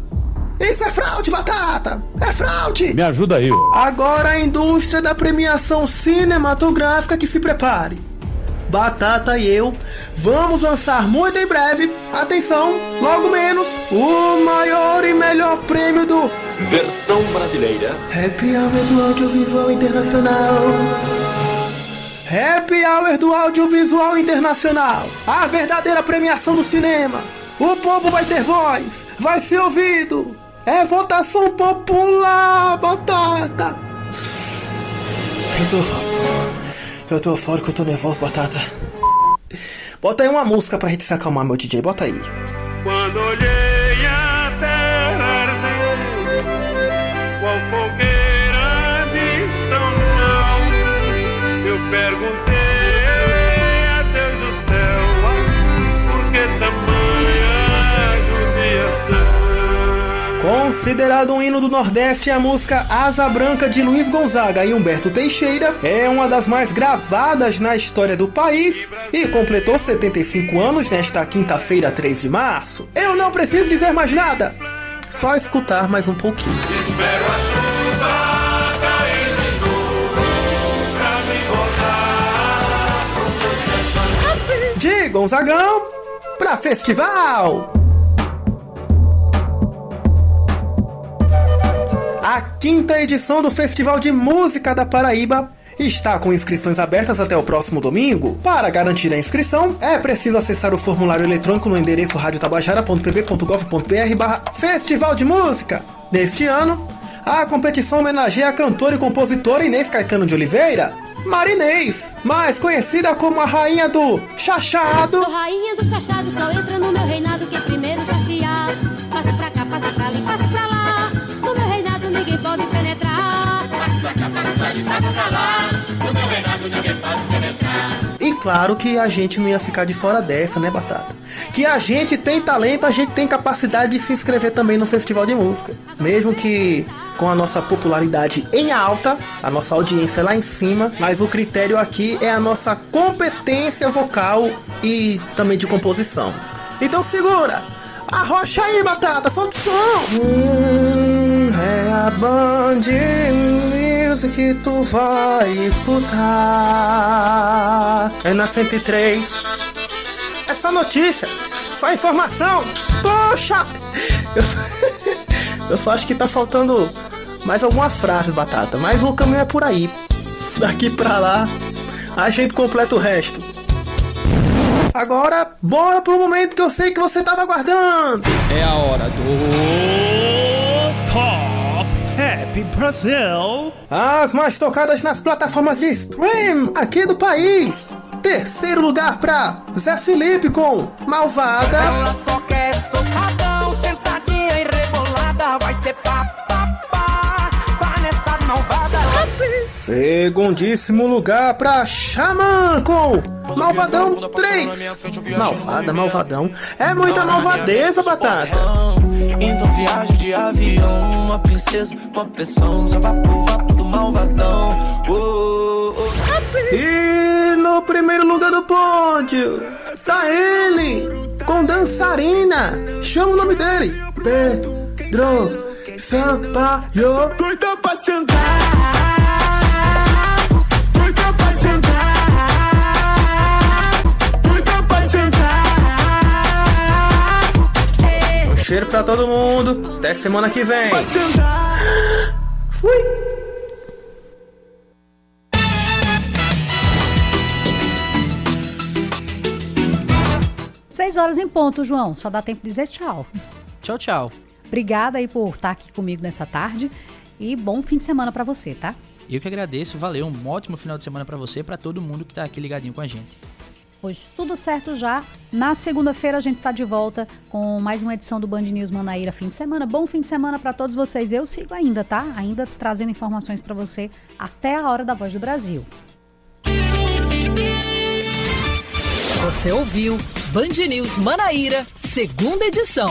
Isso é fraude, batata! É fraude! Me ajuda aí. Agora a indústria da premiação cinematográfica que se prepare. Batata e eu vamos lançar muito em breve, atenção, logo menos, o maior e melhor prêmio do Versão brasileira Happy Hour do Audiovisual Internacional. Happy Hour do Audiovisual Internacional. A verdadeira premiação do cinema. O povo vai ter voz, vai ser ouvido. É votação popular, batata. Tô. Eu tô que eu tô nervoso, batata. Bota aí uma música pra gente se acalmar, meu DJ. Bota aí. Quando olhei a terra arder, qual fogueira de São João, eu perguntei Considerado um hino do Nordeste, a música Asa Branca de Luiz Gonzaga e Humberto Teixeira é uma das mais gravadas na história do país e completou 75 anos nesta quinta-feira, 3 de março. Eu não preciso dizer mais nada, só escutar mais um pouquinho. Espero a chuva De Gonzagão pra festival! A quinta edição do Festival de Música da Paraíba está com inscrições abertas até o próximo domingo. Para garantir a inscrição, é preciso acessar o formulário eletrônico no endereço radiotabajara.pb.gov.br barra Festival de Música. Neste ano, a competição homenageia a cantora e compositora Inês Caetano de Oliveira, Marinês, mais conhecida como a rainha do chachado. Sou rainha do chachado, só entra no meu reinado que é primeiro chachear. Passa pra cá, passa pra ali, passa pra lá. E claro que a gente não ia ficar de fora dessa, né, Batata? Que a gente tem talento, a gente tem capacidade de se inscrever também no Festival de Música. Mesmo que com a nossa popularidade em alta, a nossa audiência lá em cima, mas o critério aqui é a nossa competência vocal e também de composição. Então segura! Arrocha aí, Batata, solta o som! Hum, é a Band Music que tu vai escutar. É na 103. É só notícia, só informação. Poxa! Eu só, eu só acho que tá faltando mais algumas frases, Batata. Mas o caminho é por aí. Daqui pra lá, a gente completa o resto. Agora, bora pro momento que eu sei que você tava aguardando. É a hora do Brasil. As mais tocadas nas plataformas de stream aqui do país. Terceiro lugar pra Zé Felipe com Malvada. Ela só quer socadão, sentadinha e rebolada. Vai ser pá, pá, pá, pá nessa malvada. Segundíssimo lugar pra Xamã com Malvadão 3. Malvada, malvadão. É muita malvadeza, batata. Então viagem de avião, uma princesa, uma pressão, só vapor, vapor do malvadão. Oh, oh, oh. E no primeiro lugar do pódio, tá ele, com dançarina. Chama o nome dele: Pedro Sampaio. Doida pra sentar. Cheiro pra todo mundo. Até semana que vem. Fui. Seis horas em ponto, João. Só dá tempo de dizer tchau. Tchau, tchau. Obrigada aí por estar aqui comigo nessa tarde e bom fim de semana pra você, tá? Eu que agradeço, valeu, um ótimo final de semana pra você e pra todo mundo que tá aqui ligadinho com a gente. Pois tudo certo já. Na segunda-feira a gente tá de volta com mais uma edição do Band News Manaíra fim de semana. Bom fim de semana pra todos vocês. Eu sigo ainda, tá? Ainda trazendo informações pra você até a hora da Voz do Brasil. Você ouviu Band News Manaíra, segunda edição.